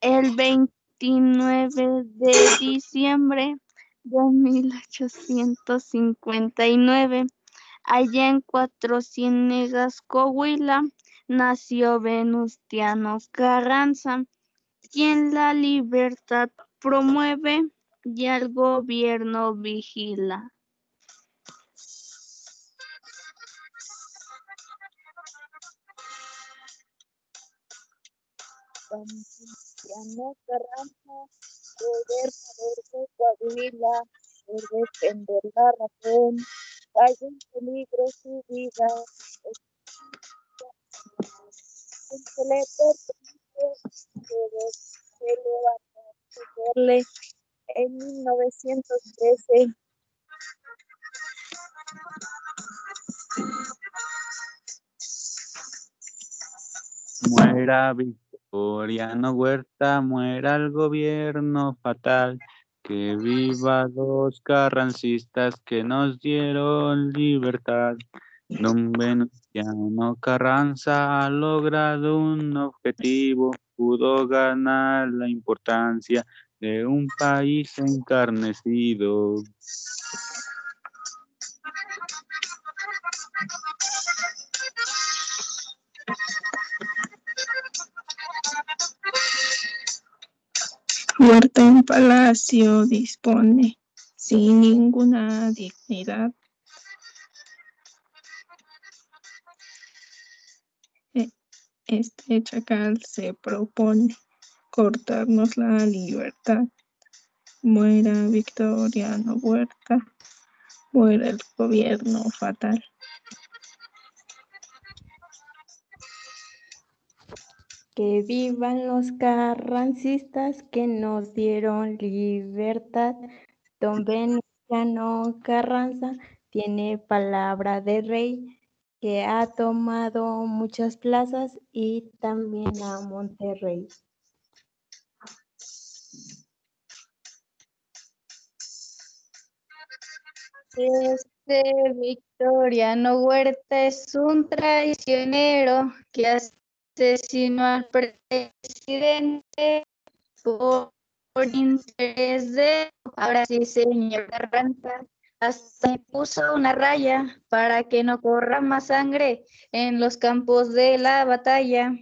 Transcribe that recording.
El 29 de diciembre de 1859, allá en Cuatro Ciénegas, Coahuila, nació Venustiano Carranza, quien la libertad promueve y al gobierno vigila. Venustiano Carranza, gobernador de Coahuila, por defender la razón, hay en peligro su vida. Se le permite que levantarle en 1913. Muera Victoriano Huerta, muera el gobierno fatal. Que viva los carrancistas que nos dieron libertad. Don Venustiano Carranza ha logrado un objetivo, pudo ganar la importancia de un país encarnecido. Huerta en palacio dispone sin ninguna dignidad. E- Este chacal se propone cortarnos la libertad. Muera Victoriano Huerta, muera el gobierno fatal. Que vivan los carrancistas que nos dieron libertad. Don Venustiano Carranza tiene palabra de rey que ha tomado muchas plazas y también a Monterrey. Este Victoriano Huerta es un traicionero que asesinó al presidente por, interés de... Ahora sí, señor Carranza, hasta puso una raya para que no corra más sangre en los campos de la batalla.